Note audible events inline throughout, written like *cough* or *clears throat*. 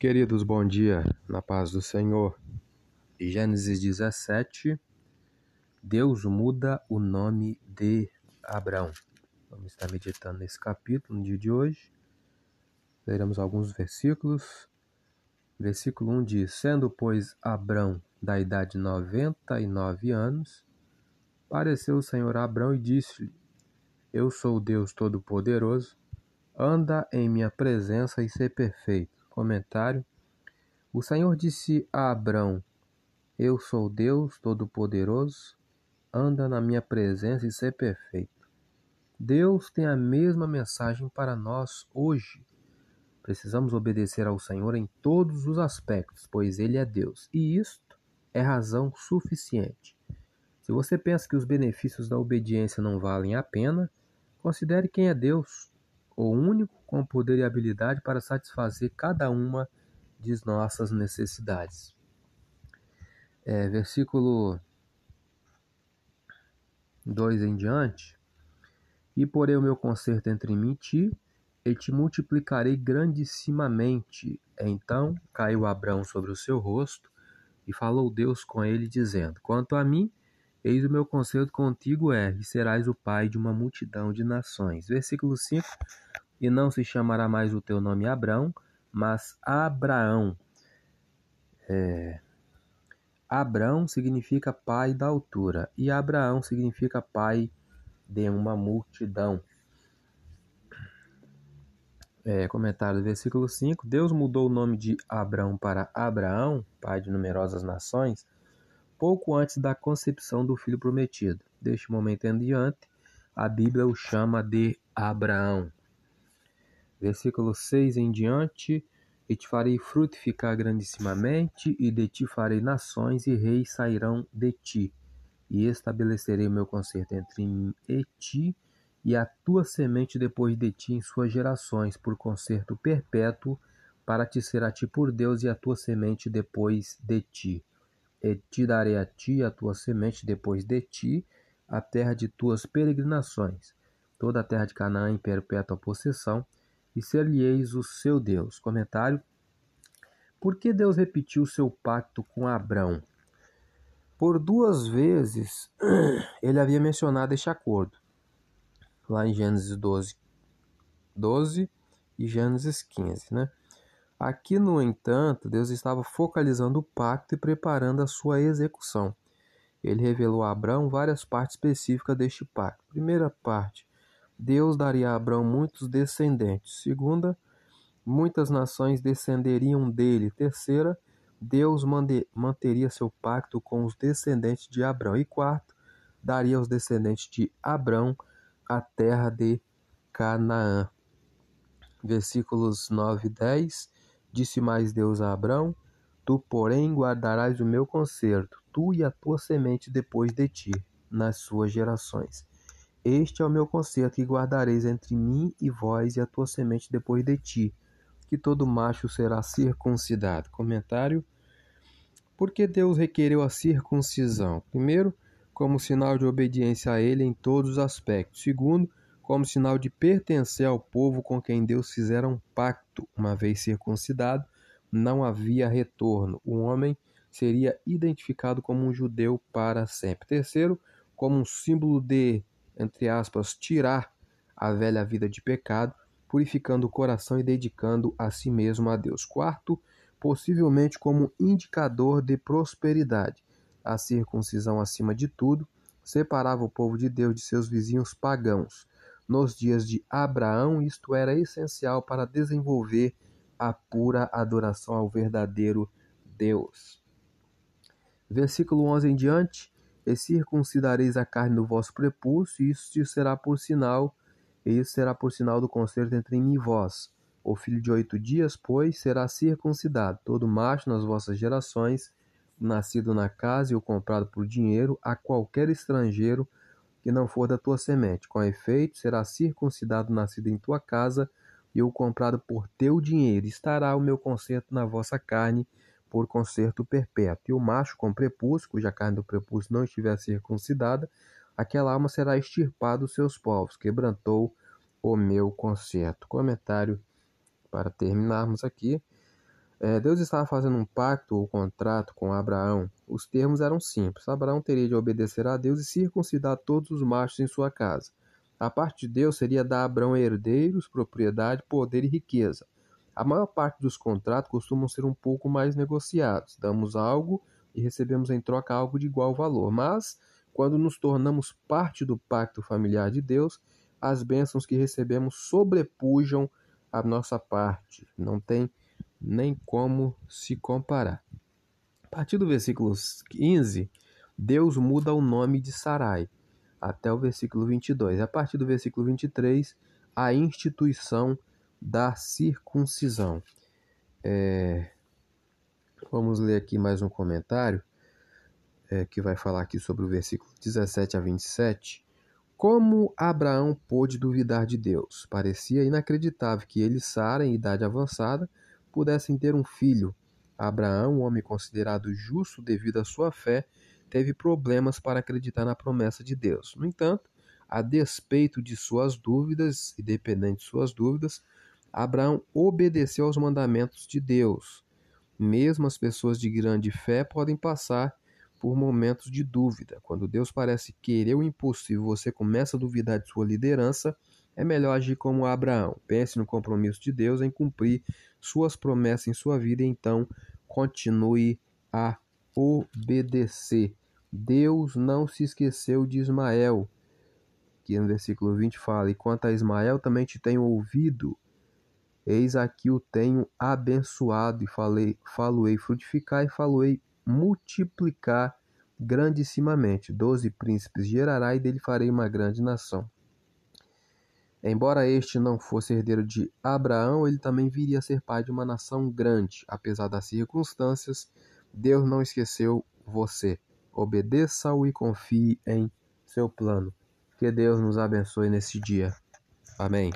Queridos, bom dia, na paz do Senhor. Gênesis 17, Deus muda o nome de Abraão. Vamos estar meditando nesse capítulo no dia de hoje. Leremos alguns versículos. Versículo 1 diz: Sendo, pois, Abraão da idade de noventa e nove anos, apareceu o Senhor a Abraão e disse-lhe: Eu sou o Deus Todo-Poderoso, anda em minha presença e ser perfeito Comentário: O Senhor disse a Abrão: Eu sou Deus Todo-Poderoso, anda na minha presença e ser perfeito. Deus tem a mesma mensagem para nós hoje. Precisamos obedecer ao Senhor em todos os aspectos, pois Ele é Deus, e isto é razão suficiente. Se você pensa que os benefícios da obediência não valem a pena, considere quem é Deus o único com poder e habilidade para satisfazer cada uma de nossas necessidades. É, versículo 2 em diante. E porei o meu conserto entre mim e ti, e te multiplicarei grandissimamente. Então caiu Abraão sobre o seu rosto, e falou Deus com ele, dizendo: Quanto a mim, eis o meu conselho contigo é, e serás o pai de uma multidão de nações. Versículo 5 e não se chamará mais o teu nome Abrão, mas Abraão. É... Abrão significa pai da altura e Abraão significa pai de uma multidão. É, comentário do versículo 5: Deus mudou o nome de Abrão para Abraão, pai de numerosas nações, pouco antes da concepção do filho prometido. Deste momento em diante, a Bíblia o chama de Abraão. Versículo 6 em diante: E te farei frutificar grandissimamente, e de ti farei nações, e reis sairão de ti. E estabelecerei o meu conserto entre mim e ti, e a tua semente depois de ti em suas gerações, por conserto perpétuo, para te ser a ti por Deus, e a tua semente depois de ti. E te darei a ti a tua semente depois de ti, a terra de tuas peregrinações, toda a terra de Canaã em perpétua possessão, e ser-lhe-eis o seu Deus. Comentário. Por que Deus repetiu seu pacto com Abrão? Por duas vezes *clears throat* ele havia mencionado este acordo. Lá em Gênesis 12, 12 e Gênesis 15, né? Aqui, no entanto, Deus estava focalizando o pacto e preparando a sua execução. Ele revelou a Abraão várias partes específicas deste pacto. Primeira parte, Deus daria a Abraão muitos descendentes. Segunda, muitas nações descenderiam dele. Terceira, Deus manteria seu pacto com os descendentes de Abraão. E quarto, daria aos descendentes de Abraão a terra de Canaã. Versículos 9 e 10. Disse mais Deus a Abraão: Tu, porém, guardarás o meu conserto, tu e a tua semente depois de ti, nas suas gerações. Este é o meu concerto que guardareis entre mim e vós e a tua semente depois de ti, que todo macho será circuncidado. Comentário: Por que Deus requereu a circuncisão? Primeiro, como sinal de obediência a Ele em todos os aspectos. Segundo, como sinal de pertencer ao povo com quem Deus fizera um pacto. Uma vez circuncidado, não havia retorno. O homem seria identificado como um judeu para sempre. Terceiro, como um símbolo de entre aspas, tirar a velha vida de pecado, purificando o coração e dedicando a si mesmo a Deus. Quarto, possivelmente como indicador de prosperidade. A circuncisão, acima de tudo, separava o povo de Deus de seus vizinhos pagãos. Nos dias de Abraão, isto era essencial para desenvolver a pura adoração ao verdadeiro Deus. Versículo 11 em diante e circuncidareis a carne do vosso prepúcio, e isso será por sinal, e isso será por sinal do concerto entre mim e vós. O filho de oito dias, pois, será circuncidado, todo macho nas vossas gerações, nascido na casa e o comprado por dinheiro, a qualquer estrangeiro que não for da tua semente. Com efeito, será circuncidado nascido em tua casa e o comprado por teu dinheiro. Estará o meu concerto na vossa carne, por conserto perpétuo. E o macho com prepúcio, cuja carne do prepúcio não estiver circuncidada, aquela alma será extirpada dos seus povos. Quebrantou o meu conserto. Comentário para terminarmos aqui. É, Deus estava fazendo um pacto ou contrato com Abraão. Os termos eram simples. Abraão teria de obedecer a Deus e circuncidar todos os machos em sua casa. A parte de Deus seria dar a Abraão herdeiros, propriedade, poder e riqueza. A maior parte dos contratos costumam ser um pouco mais negociados. Damos algo e recebemos em troca algo de igual valor. Mas, quando nos tornamos parte do pacto familiar de Deus, as bênçãos que recebemos sobrepujam a nossa parte. Não tem nem como se comparar. A partir do versículo 15, Deus muda o nome de Sarai até o versículo 22. A partir do versículo 23, a instituição da circuncisão. É... Vamos ler aqui mais um comentário é, que vai falar aqui sobre o versículo 17 a 27. Como Abraão pôde duvidar de Deus? Parecia inacreditável que ele Sara, em idade avançada, pudessem ter um filho. Abraão, um homem considerado justo devido à sua fé, teve problemas para acreditar na promessa de Deus. No entanto, a despeito de suas dúvidas, independente de suas dúvidas, Abraão obedeceu aos mandamentos de Deus. Mesmo as pessoas de grande fé podem passar por momentos de dúvida. Quando Deus parece querer o impossível, você começa a duvidar de sua liderança, é melhor agir como Abraão. Pense no compromisso de Deus em cumprir suas promessas em sua vida e então continue a obedecer. Deus não se esqueceu de Ismael, que no versículo 20 fala: E quanto a Ismael também te tenho ouvido, eis aqui o tenho abençoado, e falei, faloei frutificar e faloei multiplicar grandissimamente. Doze príncipes gerará, e dele farei uma grande nação. Embora este não fosse herdeiro de Abraão, ele também viria a ser pai de uma nação grande. Apesar das circunstâncias, Deus não esqueceu você. Obedeça-o e confie em seu plano. Que Deus nos abençoe nesse dia. Amém.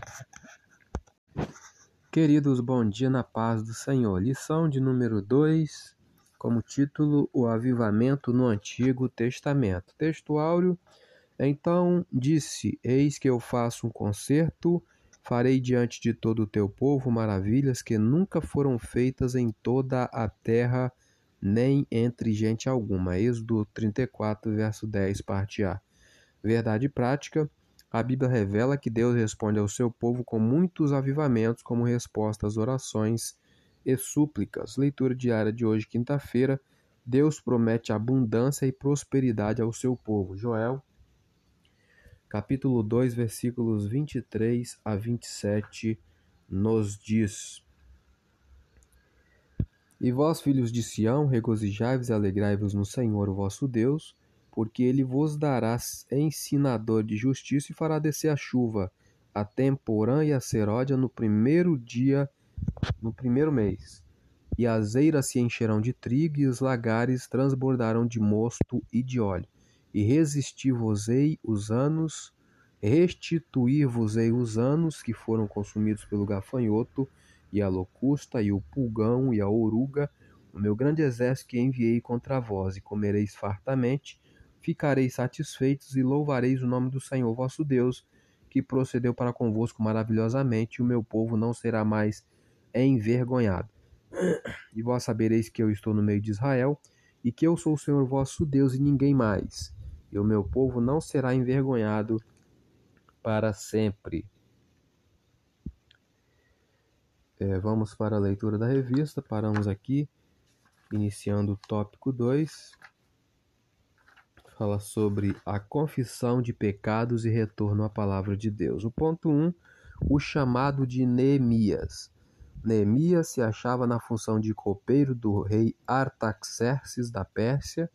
Queridos, bom dia na paz do Senhor. Lição de número 2, como título: O Avivamento no Antigo Testamento. Texto áureo. Então disse: Eis que eu faço um concerto, farei diante de todo o teu povo maravilhas que nunca foram feitas em toda a terra nem entre gente alguma. Êxodo 34, verso 10, parte A. Verdade prática. A Bíblia revela que Deus responde ao seu povo com muitos avivamentos como resposta às orações e súplicas. Leitura diária de hoje, quinta-feira. Deus promete abundância e prosperidade ao seu povo. Joel, capítulo 2, versículos 23 a 27, nos diz: e vós, filhos de Sião, regozijai-vos e alegrai-vos no Senhor, o vosso Deus, porque ele vos dará ensinador de justiça e fará descer a chuva, a temporã e a seródia no primeiro dia, no primeiro mês. E as eiras se encherão de trigo e os lagares transbordarão de mosto e de óleo. E resistir-vos-ei os anos, restituir-vos-ei os anos que foram consumidos pelo gafanhoto, e a locusta, e o pulgão, e a oruga, o meu grande exército que enviei contra vós, e comereis fartamente, ficareis satisfeitos e louvareis o nome do Senhor vosso Deus, que procedeu para convosco maravilhosamente, e o meu povo não será mais envergonhado. E vós sabereis que eu estou no meio de Israel, e que eu sou o Senhor vosso Deus e ninguém mais, e o meu povo não será envergonhado para sempre. É, vamos para a leitura da revista. Paramos aqui, iniciando o tópico 2. Fala sobre a confissão de pecados e retorno à palavra de Deus. O ponto 1, um, o chamado de Neemias. Neemias se achava na função de copeiro do rei Artaxerxes da Pérsia,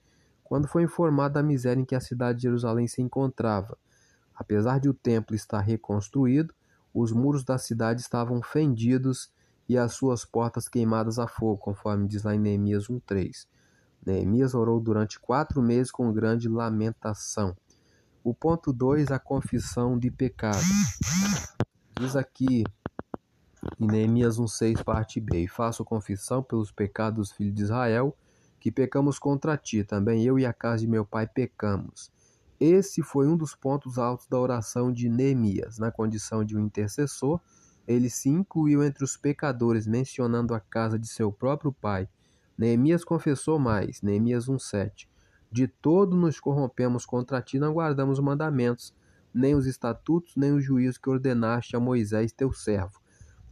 quando foi informado da miséria em que a cidade de Jerusalém se encontrava. Apesar de o templo estar reconstruído, os muros da cidade estavam fendidos e as suas portas queimadas a fogo, conforme diz lá em Neemias 1,3. Neemias orou durante quatro meses com grande lamentação. O ponto 2, a confissão de pecado. Diz aqui em Neemias 1,6, parte B: E faço confissão pelos pecados dos filhos de Israel, que pecamos contra ti, também eu e a casa de meu pai pecamos. Esse foi um dos pontos altos da oração de Neemias, na condição de um intercessor ele se incluiu entre os pecadores, mencionando a casa de seu próprio pai. Neemias confessou mais, Neemias 1,7. De todo nos corrompemos contra ti, não guardamos os mandamentos, nem os estatutos, nem os juízos que ordenaste a Moisés, teu servo.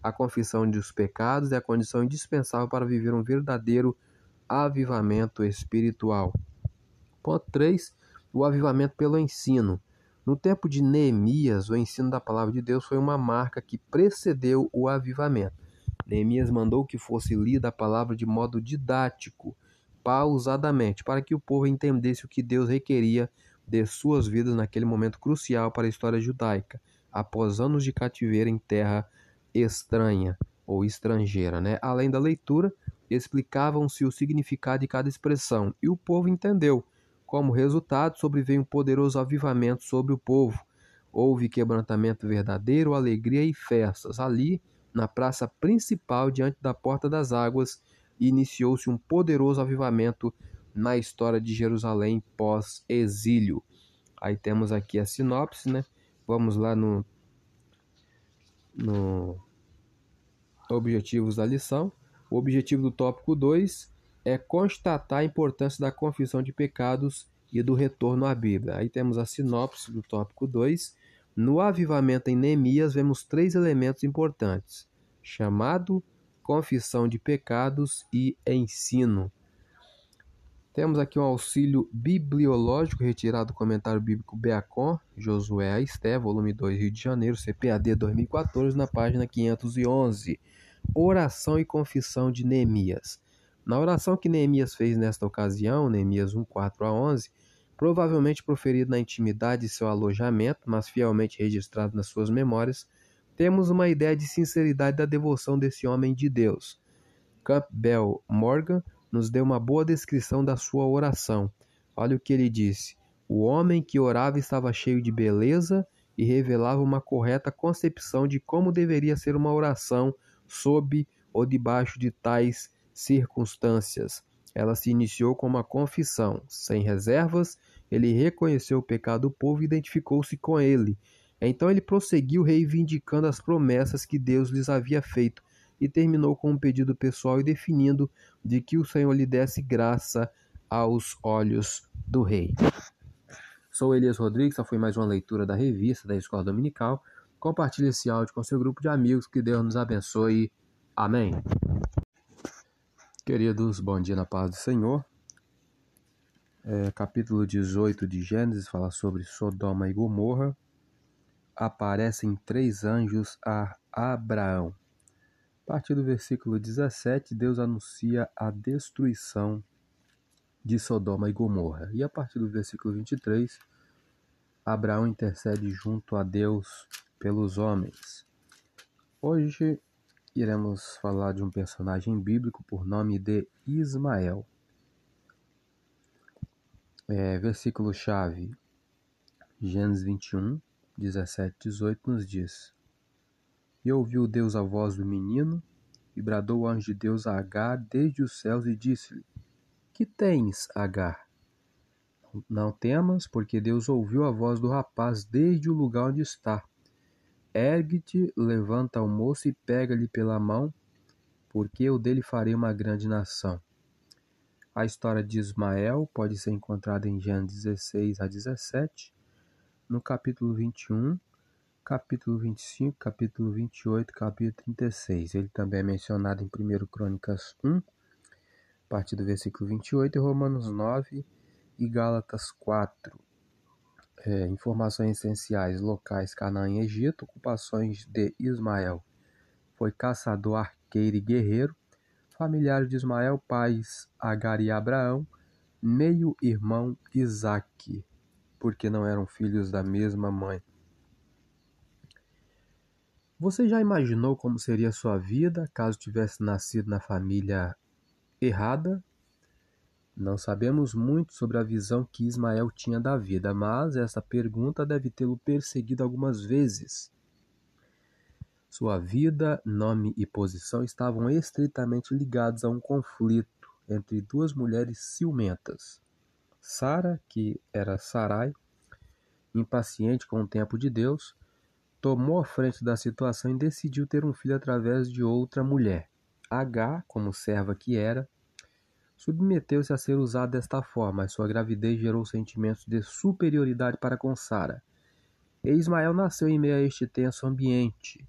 A confissão dos pecados é a condição indispensável para viver um verdadeiro avivamento espiritual. Ponto 3. O avivamento pelo ensino. No tempo de Neemias, o ensino da palavra de Deus foi uma marca que precedeu o avivamento. Neemias mandou que fosse lida a palavra de modo didático, pausadamente, para que o povo entendesse o que Deus requeria de suas vidas naquele momento crucial para a história judaica, após anos de cativeiro em terra estranha ou estrangeira. Né? Além da leitura, explicavam-se o significado de cada expressão, e o povo entendeu. Como resultado, sobreveio um poderoso avivamento sobre o povo. Houve quebrantamento verdadeiro, alegria e festas. Ali, na praça principal, diante da Porta das Águas, iniciou-se um poderoso avivamento na história de Jerusalém pós-exílio. Aí temos aqui a sinopse, né? Vamos lá no, no objetivos da lição. O objetivo do tópico 2 é constatar a importância da confissão de pecados e do retorno à Bíblia. Aí temos a sinopse do tópico 2. No avivamento em Neemias, vemos três elementos importantes: chamado, confissão de pecados e ensino. Temos aqui um auxílio bibliológico retirado do comentário bíblico Beacon, Josué Esté, volume 2, Rio de Janeiro, CPAD 2014, na página 511. Oração e confissão de Neemias. Na oração que Neemias fez nesta ocasião, Neemias 1, 4 a 11, provavelmente proferido na intimidade de seu alojamento, mas fielmente registrado nas suas memórias, temos uma ideia de sinceridade da devoção desse homem de Deus. Campbell Morgan nos deu uma boa descrição da sua oração. Olha o que ele disse: O homem que orava estava cheio de beleza e revelava uma correta concepção de como deveria ser uma oração sob ou debaixo de tais circunstâncias. Ela se iniciou com uma confissão. Sem reservas, ele reconheceu o pecado do povo e identificou-se com ele. Então ele prosseguiu reivindicando as promessas que Deus lhes havia feito e terminou com um pedido pessoal e definindo de que o Senhor lhe desse graça aos olhos do rei. Sou Elias Rodrigues, essa foi mais uma leitura da revista da Escola Dominical. Compartilhe esse áudio com seu grupo de amigos, que Deus nos abençoe. Amém. Queridos, bom dia na paz do Senhor. É, capítulo 18 de Gênesis fala sobre Sodoma e Gomorra. Aparecem três anjos a Abraão. A partir do versículo 17, Deus anuncia a destruição de Sodoma e Gomorra. E a partir do versículo 23, Abraão intercede junto a Deus pelos homens. Hoje iremos falar de um personagem bíblico por nome de Ismael. É, versículo chave, Gênesis 21, 17, 18 nos diz: E ouviu Deus a voz do menino, e bradou o anjo de Deus a Agar desde os céus e disse-lhe: Que tens, Agar? Não temas, porque Deus ouviu a voz do rapaz desde o lugar onde está. Ergue-te, levanta o moço e pega-lhe pela mão, porque eu dele farei uma grande nação. A história de Ismael pode ser encontrada em Gênesis 16 a 17, no capítulo 21, capítulo 25, capítulo 28, capítulo 36. Ele também é mencionado em 1 Crônicas 1, a partir do versículo 28, e Romanos 9 e Gálatas 4. É, informações essenciais locais: Canaã e Egito, ocupações de Ismael. Foi caçador, arqueiro e guerreiro. Familiares de Ismael, pais Agar e Abraão, meio-irmão Isaque, porque não eram filhos da mesma mãe. Você já imaginou como seria sua vida caso tivesse nascido na família errada, não sabemos muito sobre a visão que Ismael tinha da vida, mas essa pergunta deve tê-lo perseguido algumas vezes. Sua vida, nome e posição estavam estritamente ligados a um conflito entre duas mulheres ciumentas. Sara, que era Sarai, impaciente com o tempo de Deus, tomou a frente da situação e decidiu ter um filho através de outra mulher. H, como serva que era, submeteu-se a ser usada desta forma, mas sua gravidez gerou sentimentos de superioridade para com Sara. E Ismael nasceu em meio a este tenso ambiente.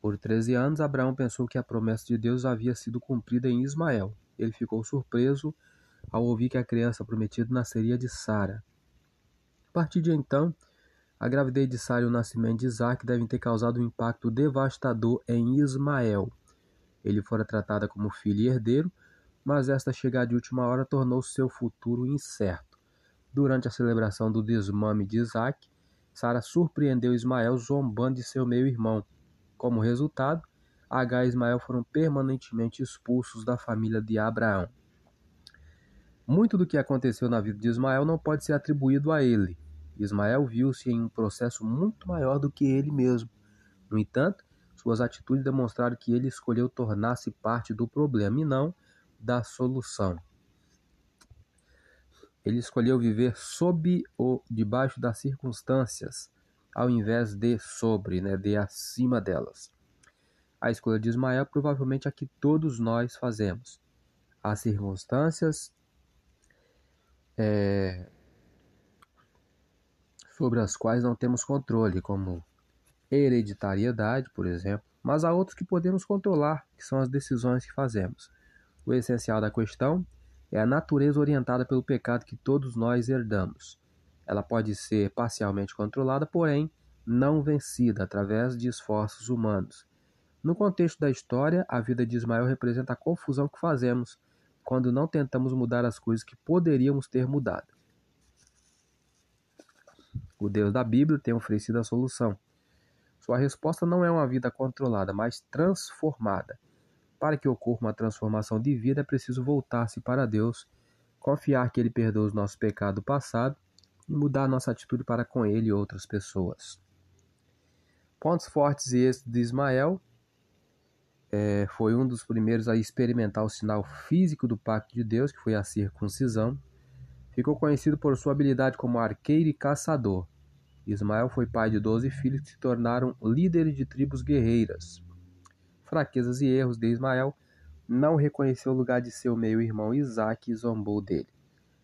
Por treze anos, Abraão pensou que a promessa de Deus havia sido cumprida em Ismael. Ele ficou surpreso ao ouvir que a criança prometida nasceria de Sara. A partir de então, a gravidez de Sara e o nascimento de Isaac devem ter causado um impacto devastador em Ismael. Ele fora tratada como filho e herdeiro, mas esta chegada de última hora tornou seu futuro incerto. Durante a celebração do desmame de Isaac, Sara surpreendeu Ismael zombando de seu meio-irmão. Como resultado, H e Ismael foram permanentemente expulsos da família de Abraão. Muito do que aconteceu na vida de Ismael não pode ser atribuído a ele. Ismael viu-se em um processo muito maior do que ele mesmo. No entanto, suas atitudes demonstraram que ele escolheu tornar-se parte do problema e não da solução. Ele escolheu viver sob ou debaixo das circunstâncias, ao invés de sobre, né, de acima delas. A escolha de Ismael provavelmente é a que todos nós fazemos. As circunstâncias é, sobre as quais não temos controle, como hereditariedade, por exemplo, mas há outros que podemos controlar, que são as decisões que fazemos. O essencial da questão é a natureza orientada pelo pecado que todos nós herdamos. Ela pode ser parcialmente controlada, porém não vencida através de esforços humanos. No contexto da história, a vida de Ismael representa a confusão que fazemos quando não tentamos mudar as coisas que poderíamos ter mudado. O Deus da Bíblia tem oferecido a solução. Sua resposta não é uma vida controlada, mas transformada. Para que ocorra uma transformação de vida, é preciso voltar-se para Deus, confiar que Ele perdoa os nossos pecados do passado e mudar nossa atitude para com Ele e outras pessoas. Pontos fortes e êxitos de Ismael é, foi um dos primeiros a experimentar o sinal físico do pacto de Deus, que foi a circuncisão. Ficou conhecido por sua habilidade como arqueiro e caçador. Ismael foi pai de doze filhos que se tornaram líderes de tribos guerreiras fraquezas e erros de Ismael, não reconheceu o lugar de seu meio-irmão Isaac e zombou dele.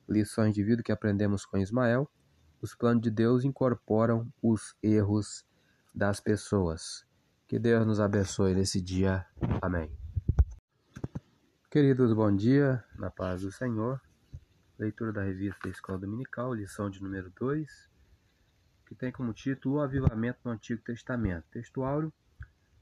Lições de vida que aprendemos com Ismael: os planos de Deus incorporam os erros das pessoas. Que Deus nos abençoe nesse dia. Amém. Queridos, bom dia, na paz do Senhor. Leitura da revista Escola Dominical, lição de número 2, que tem como título O Avivamento no Antigo Testamento. Textuário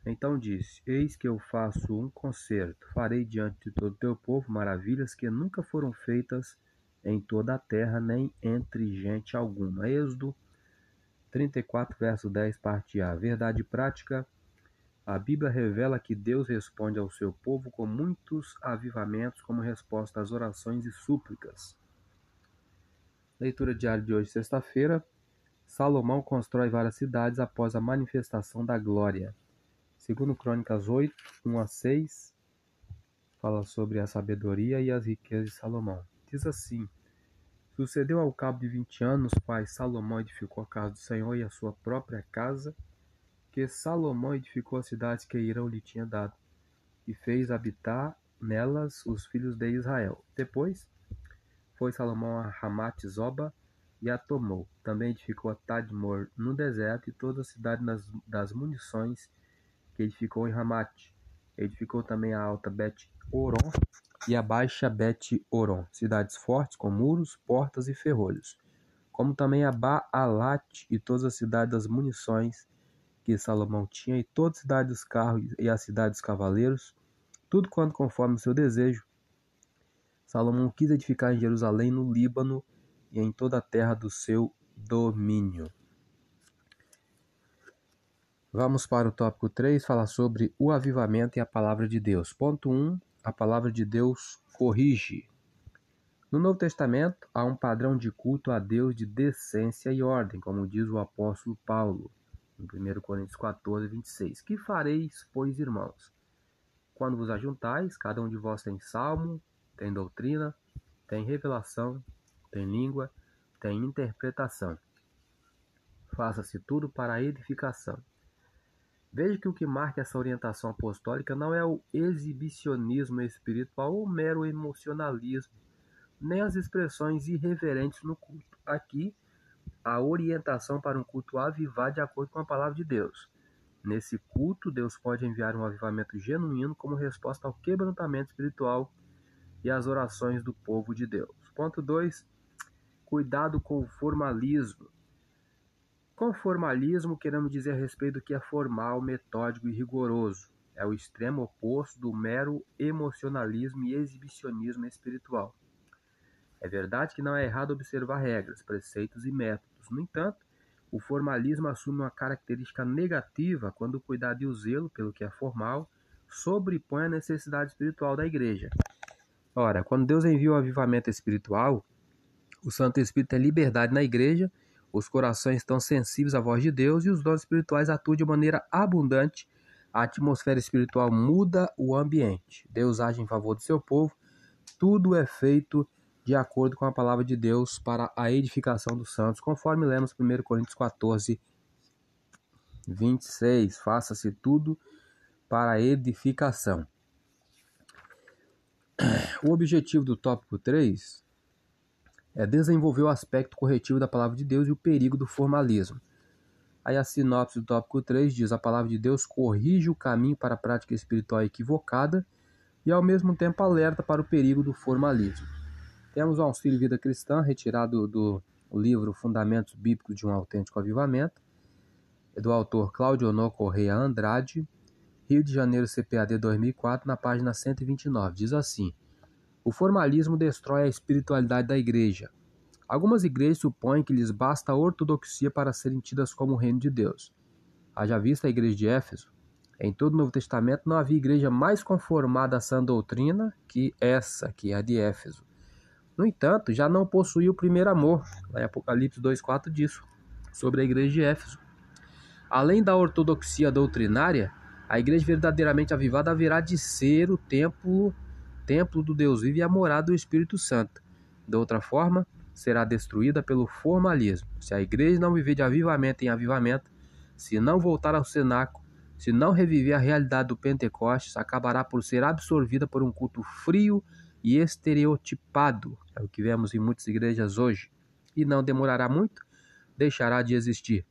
então disse: Eis que eu faço um concerto, farei diante de todo o teu povo maravilhas que nunca foram feitas em toda a terra, nem entre gente alguma. Êxodo 34, verso 10, parte A. Verdade prática. A Bíblia revela que Deus responde ao seu povo com muitos avivamentos como resposta às orações e súplicas. Leitura diária de hoje, sexta-feira. Salomão constrói várias cidades após a manifestação da glória. Segundo Crônicas 8, 1 a 6, fala sobre a sabedoria e as riquezas de Salomão. Diz assim: Sucedeu ao cabo de vinte anos, pai Salomão edificou a casa do Senhor e a sua própria casa, que Salomão edificou as cidades que Irão lhe tinha dado, e fez habitar nelas os filhos de Israel. Depois foi Salomão a Ramat Zoba e a tomou. Também edificou a Tadmor no deserto e toda a cidade das munições que edificou em Ramat. Edificou também a alta Bet-Oron e a baixa Bet-Oron, cidades fortes com muros, portas e ferrolhos, como também a Baalat e todas as cidades das munições que Salomão tinha, e toda a cidade dos carros e a cidade dos cavaleiros, tudo quanto conforme o seu desejo. Salomão quis edificar em Jerusalém, no Líbano e em toda a terra do seu domínio. Vamos para o tópico 3, falar sobre o avivamento e a palavra de Deus. Ponto 1. A palavra de Deus corrige. No Novo Testamento, há um padrão de culto a Deus de decência e ordem, como diz o apóstolo Paulo, em 1 Coríntios 14, 26. Que fareis, pois, irmãos? Quando vos ajuntais, cada um de vós tem salmo, tem doutrina, tem revelação, tem língua, tem interpretação. Faça-se tudo para a edificação Veja que o que marca essa orientação apostólica não é o exibicionismo espiritual ou mero emocionalismo, nem as expressões irreverentes no culto. Aqui, a orientação para um culto avivado de acordo com a palavra de Deus. Nesse culto, Deus pode enviar um avivamento genuíno como resposta ao quebrantamento espiritual e às orações do povo de Deus. Ponto 2. Cuidado com o formalismo. Com formalismo, queremos dizer a respeito do que é formal, metódico e rigoroso. É o extremo oposto do mero emocionalismo e exibicionismo espiritual. É verdade que não é errado observar regras, preceitos e métodos. No entanto, o formalismo assume uma característica negativa quando o cuidado e o zelo pelo que é formal sobrepõe a necessidade espiritual da igreja. Ora, quando Deus envia o avivamento espiritual, o Santo Espírito é liberdade na igreja os corações estão sensíveis à voz de Deus e os dons espirituais atuam de maneira abundante. A atmosfera espiritual muda o ambiente. Deus age em favor do seu povo. Tudo é feito de acordo com a palavra de Deus para a edificação dos santos, conforme lemos 1 Coríntios 14, 26. Faça-se tudo para a edificação. O objetivo do tópico 3 é desenvolver o aspecto corretivo da palavra de Deus e o perigo do formalismo. Aí a sinopse do tópico 3 diz: a palavra de Deus corrige o caminho para a prática espiritual equivocada e ao mesmo tempo alerta para o perigo do formalismo. Temos o auxílio vida cristã retirado do livro Fundamentos Bíblicos de um Autêntico Avivamento, do autor Claudio Honor Correia Andrade, Rio de Janeiro CPAD 2004, na página 129. Diz assim: o formalismo destrói a espiritualidade da igreja. Algumas igrejas supõem que lhes basta a ortodoxia para serem tidas como o reino de Deus. Haja vista a igreja de Éfeso. Em todo o Novo Testamento não havia igreja mais conformada à sã doutrina que essa, que é a de Éfeso. No entanto, já não possuía o primeiro amor. Lá em Apocalipse 2,4 disso, sobre a igreja de Éfeso. Além da ortodoxia doutrinária, a igreja verdadeiramente avivada haverá de ser o templo templo do Deus vivo e a morada do Espírito Santo. De outra forma, será destruída pelo formalismo. Se a igreja não viver de avivamento em avivamento, se não voltar ao cenáculo, se não reviver a realidade do Pentecostes, acabará por ser absorvida por um culto frio e estereotipado. É o que vemos em muitas igrejas hoje. E não demorará muito, deixará de existir.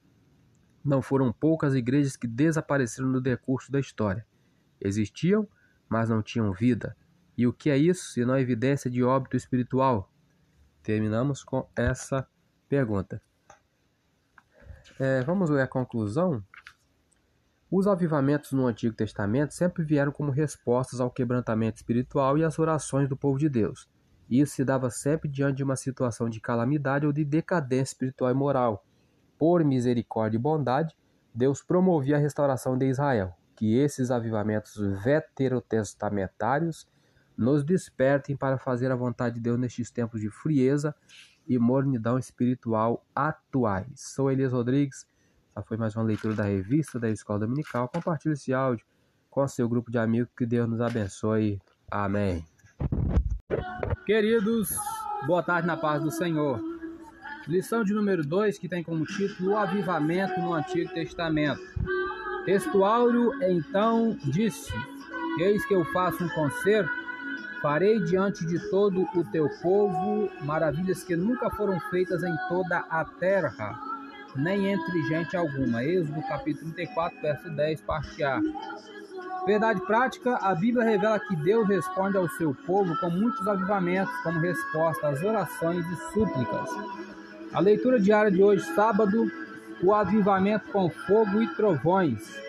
Não foram poucas igrejas que desapareceram no decurso da história. Existiam, mas não tinham vida. E o que é isso, se não evidência de óbito espiritual? Terminamos com essa pergunta. É, vamos ver a conclusão? Os avivamentos no Antigo Testamento sempre vieram como respostas ao quebrantamento espiritual e às orações do povo de Deus. Isso se dava sempre diante de uma situação de calamidade ou de decadência espiritual e moral. Por misericórdia e bondade, Deus promovia a restauração de Israel. Que esses avivamentos veterotestamentários nos despertem para fazer a vontade de Deus nestes tempos de frieza e mornidão espiritual atuais. Sou Elias Rodrigues, essa foi mais uma leitura da revista da Escola Dominical. Compartilhe esse áudio com seu grupo de amigos, que Deus nos abençoe. Amém. Queridos, boa tarde na paz do Senhor. Lição de número 2, que tem como título O Avivamento no Antigo Testamento. Textuário então disse: Eis que eu faço um concerto Farei diante de todo o teu povo maravilhas que nunca foram feitas em toda a terra, nem entre gente alguma. Êxodo capítulo 34, verso 10, parte A. Verdade prática, a Bíblia revela que Deus responde ao seu povo com muitos avivamentos como resposta às orações e súplicas. A leitura diária de hoje, sábado, o avivamento com fogo e trovões.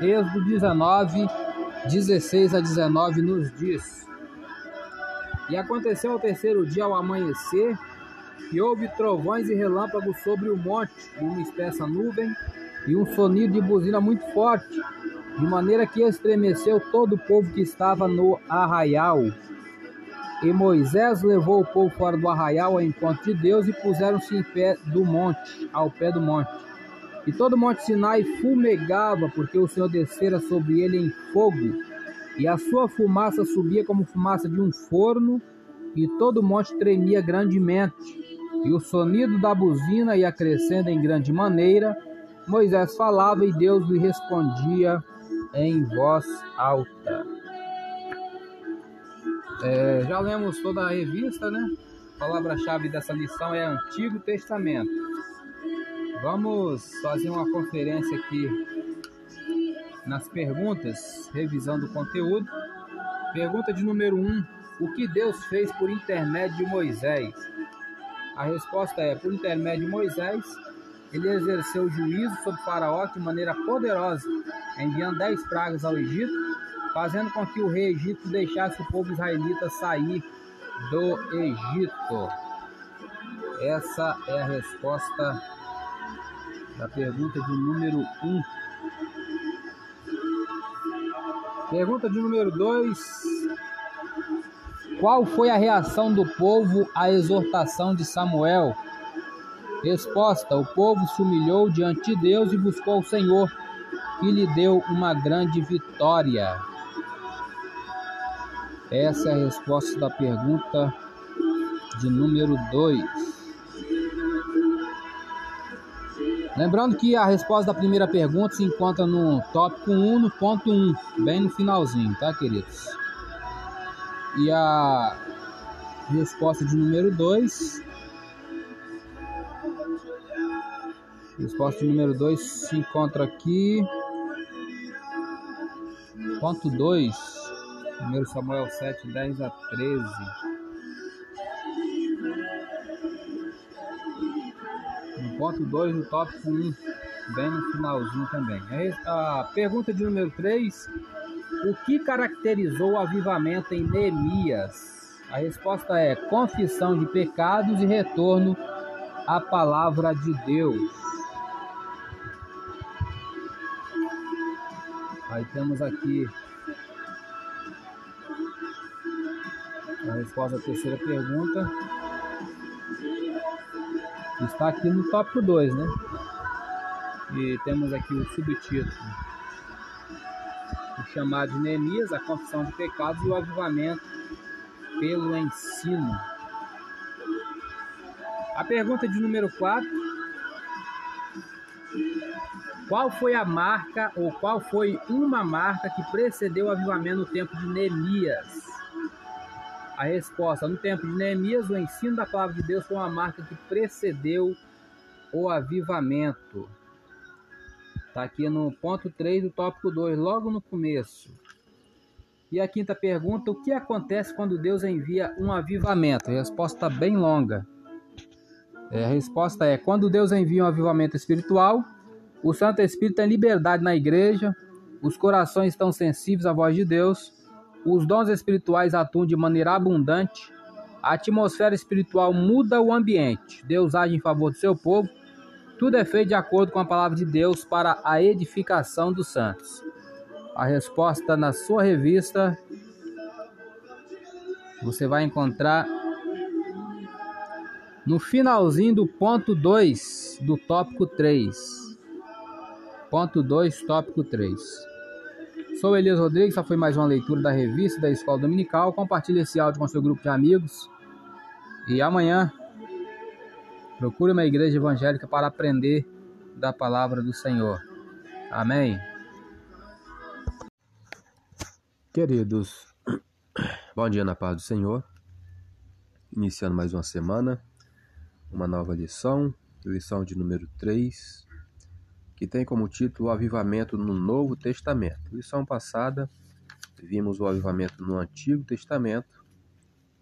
Êxodo 19, 16 a 19 nos diz: e aconteceu ao terceiro dia, ao amanhecer, que houve trovões e relâmpagos sobre o monte, e uma espessa nuvem, e um sonido de buzina muito forte, de maneira que estremeceu todo o povo que estava no arraial. E Moisés levou o povo fora do arraial ao encontro de Deus e puseram-se em pé do monte, ao pé do monte. E todo o monte Sinai fumegava, porque o Senhor descera sobre ele em fogo, e a sua fumaça subia como fumaça de um forno, e todo o monte tremia grandemente, e o sonido da buzina ia crescendo em grande maneira, Moisés falava e Deus lhe respondia em voz alta. É, já lemos toda a revista, né? A palavra-chave dessa lição é Antigo Testamento. Vamos fazer uma conferência aqui nas perguntas, revisando o conteúdo. Pergunta de número 1: um, O que Deus fez por intermédio de Moisés? A resposta é: por intermédio de Moisés, ele exerceu juízo sobre Faraó de maneira poderosa, enviando dez pragas ao Egito, fazendo com que o rei Egito deixasse o povo israelita sair do Egito. Essa é a resposta da pergunta de número 1. Um. Pergunta de número 2. Qual foi a reação do povo à exortação de Samuel? Resposta: O povo se humilhou diante de Deus e buscou o Senhor, que lhe deu uma grande vitória. Essa é a resposta da pergunta de número 2. Lembrando que a resposta da primeira pergunta se encontra no tópico 1, no ponto 1, bem no finalzinho, tá, queridos? E a resposta de número 2 Resposta número 2 se encontra aqui. Ponto 2. 1 Samuel 7, 10 a 13. Ponto 2, no tópico 1, um, bem no finalzinho também. A pergunta de número 3. O que caracterizou o avivamento em Neemias? A resposta é confissão de pecados e retorno à palavra de Deus. Aí temos aqui a resposta à terceira pergunta. Está aqui no tópico 2, né? E temos aqui o subtítulo. O chamado de Neemias, a confissão de pecados e o avivamento pelo ensino. A pergunta de número 4 qual foi a marca ou qual foi uma marca que precedeu o avivamento no tempo de Neemias? A resposta: no tempo de Neemias, o ensino da palavra de Deus foi uma marca que precedeu o avivamento. Está aqui no ponto 3 do tópico 2, logo no começo. E a quinta pergunta: o que acontece quando Deus envia um avivamento? A resposta bem longa. É, a resposta é: quando Deus envia um avivamento espiritual, o Santo Espírito tem liberdade na igreja, os corações estão sensíveis à voz de Deus, os dons espirituais atuam de maneira abundante, a atmosfera espiritual muda o ambiente, Deus age em favor do seu povo, tudo é feito de acordo com a palavra de Deus para a edificação dos santos. A resposta na sua revista você vai encontrar no finalzinho do ponto 2 do tópico 3. Ponto 2, tópico 3. Sou Elias Rodrigues, essa foi mais uma leitura da revista da Escola Dominical. Compartilhe esse áudio com seu grupo de amigos. E amanhã, procure uma igreja evangélica para aprender da palavra do Senhor. Amém. Queridos, bom dia na paz do Senhor. Iniciando mais uma semana, uma nova lição, lição de número 3 que tem como título o Avivamento no Novo Testamento. Lição passada, vimos o avivamento no Antigo Testamento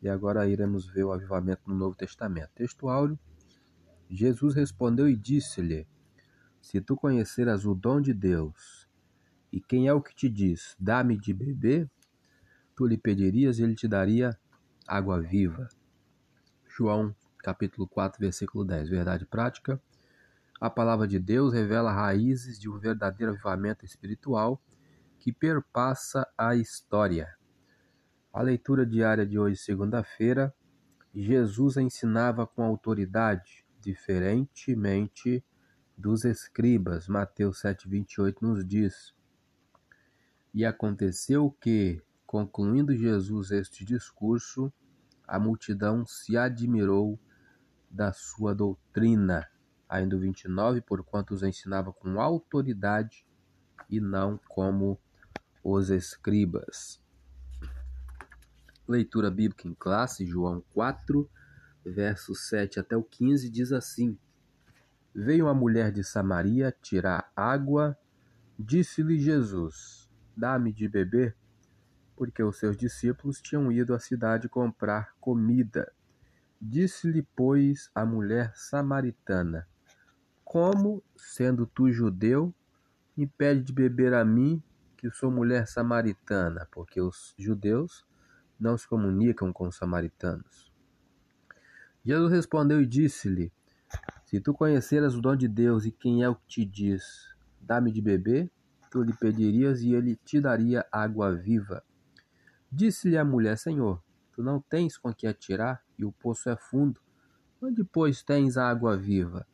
e agora iremos ver o avivamento no Novo Testamento. Texto áureo: Jesus respondeu e disse-lhe: Se tu conheceras o dom de Deus e quem é o que te diz, dá-me de beber, tu lhe pedirias e ele te daria água viva. João capítulo 4, versículo 10. Verdade prática. A palavra de Deus revela raízes de um verdadeiro avivamento espiritual que perpassa a história. A leitura diária de hoje, segunda-feira, Jesus ensinava com autoridade, diferentemente dos escribas. Mateus 7,28 nos diz. E aconteceu que, concluindo Jesus este discurso, a multidão se admirou da sua doutrina Ainda o 29, porquanto os ensinava com autoridade e não como os escribas. Leitura bíblica em classe, João 4, versos 7 até o 15, diz assim: Veio uma mulher de Samaria tirar água, disse-lhe Jesus: Dá-me de beber, porque os seus discípulos tinham ido à cidade comprar comida. Disse-lhe, pois, a mulher samaritana: Como, sendo tu judeu, me pede de beber a mim, que sou mulher samaritana? Porque os judeus não se comunicam com os samaritanos. Jesus respondeu e disse-lhe: Se tu conheceras o dom de Deus e quem é o que te diz, dá-me de beber, tu lhe pedirias e ele te daria água viva. Disse-lhe a mulher: Senhor, tu não tens com que atirar e o poço é fundo. Onde, pois, tens a água viva?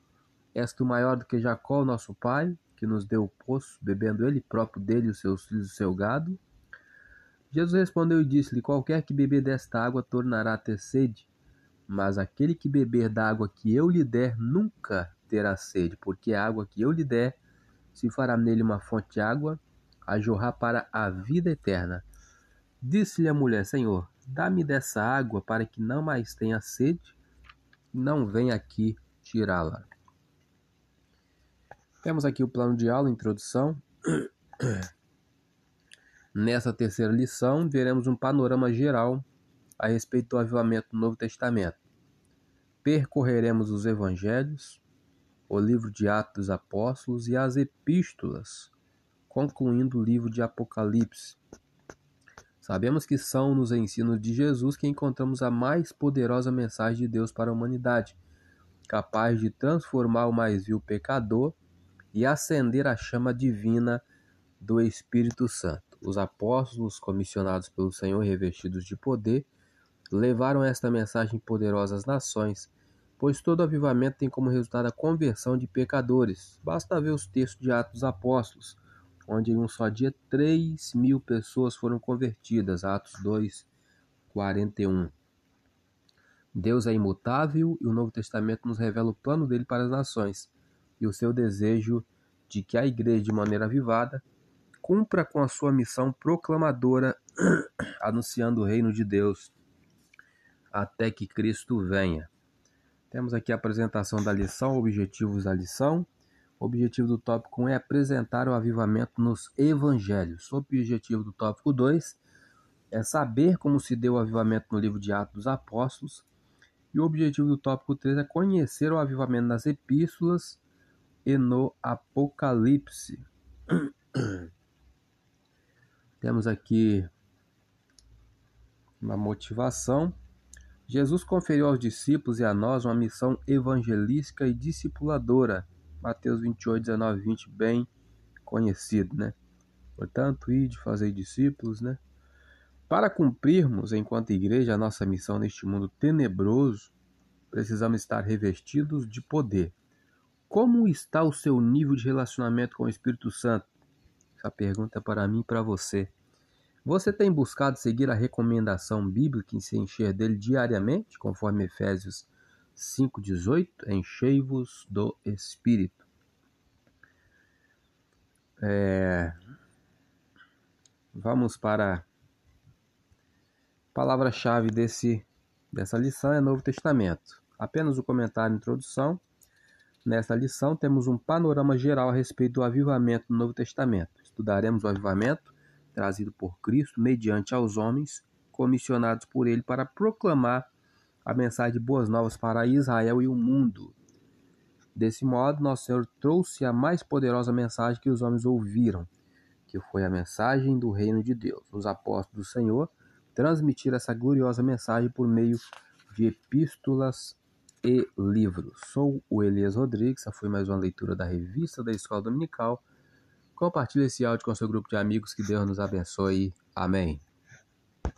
És tu maior do que Jacó, nosso pai, que nos deu o poço, bebendo ele próprio dele, os seus filhos e o seu gado? Jesus respondeu e disse-lhe: Qualquer que beber desta água tornará a ter sede, mas aquele que beber da água que eu lhe der nunca terá sede, porque a água que eu lhe der se fará nele uma fonte de água a jorrar para a vida eterna. Disse-lhe a mulher: Senhor, dá-me dessa água para que não mais tenha sede não venha aqui tirá-la. Temos aqui o plano de aula, introdução. *clears throat* Nessa terceira lição, veremos um panorama geral a respeito do avivamento do Novo Testamento. Percorreremos os evangelhos, o livro de Atos dos Apóstolos e as epístolas, concluindo o livro de Apocalipse. Sabemos que são nos ensinos de Jesus que encontramos a mais poderosa mensagem de Deus para a humanidade, capaz de transformar o mais vil pecador e acender a chama divina do Espírito Santo. Os apóstolos, comissionados pelo Senhor revestidos de poder, levaram esta mensagem poderosa às nações, pois todo avivamento tem como resultado a conversão de pecadores. Basta ver os textos de Atos dos Apóstolos, onde em um só dia 3 mil pessoas foram convertidas. Atos 2, 41. Deus é imutável e o Novo Testamento nos revela o plano dele para as nações e o seu desejo de que a igreja, de maneira avivada, cumpra com a sua missão proclamadora, *clears throat* anunciando o reino de Deus até que Cristo venha. Temos aqui a apresentação da lição, objetivos da lição. O objetivo do tópico 1 é apresentar o avivamento nos evangelhos. O objetivo do tópico 2 é saber como se deu o avivamento no livro de Atos dos Apóstolos. E o objetivo do tópico 3 é conhecer o avivamento nas epístolas e no Apocalipse. *clears throat* Temos aqui uma motivação. Jesus conferiu aos discípulos e a nós uma missão evangelística e discipuladora. Mateus 28, 19 20, bem conhecido, né? Portanto, ide fazer discípulos, né? Para cumprirmos, enquanto igreja, a nossa missão neste mundo tenebroso, precisamos estar revestidos de poder. Como está o seu nível de relacionamento com o Espírito Santo? Essa pergunta é para mim e para você. Você tem buscado seguir a recomendação bíblica e se encher dele diariamente, conforme Efésios 5,18? Enchei-vos do Espírito. É... Vamos para a palavra-chave desse, dessa lição é Novo Testamento. Apenas o comentário introdução. Nessa lição temos um panorama geral a respeito do avivamento no Novo Testamento. Estudaremos o avivamento trazido por Cristo mediante aos homens, comissionados por ele para proclamar a mensagem de boas novas para Israel e o mundo. Desse modo, nosso Senhor trouxe a mais poderosa mensagem que os homens ouviram, que foi a mensagem do reino de Deus. Os apóstolos do Senhor transmitiram essa gloriosa mensagem por meio de epístolas e livros. Sou o Elias Rodrigues, essa foi mais uma leitura da revista da Escola Dominical Compartilhe esse áudio com seu grupo de amigos. Que Deus nos abençoe. Amém.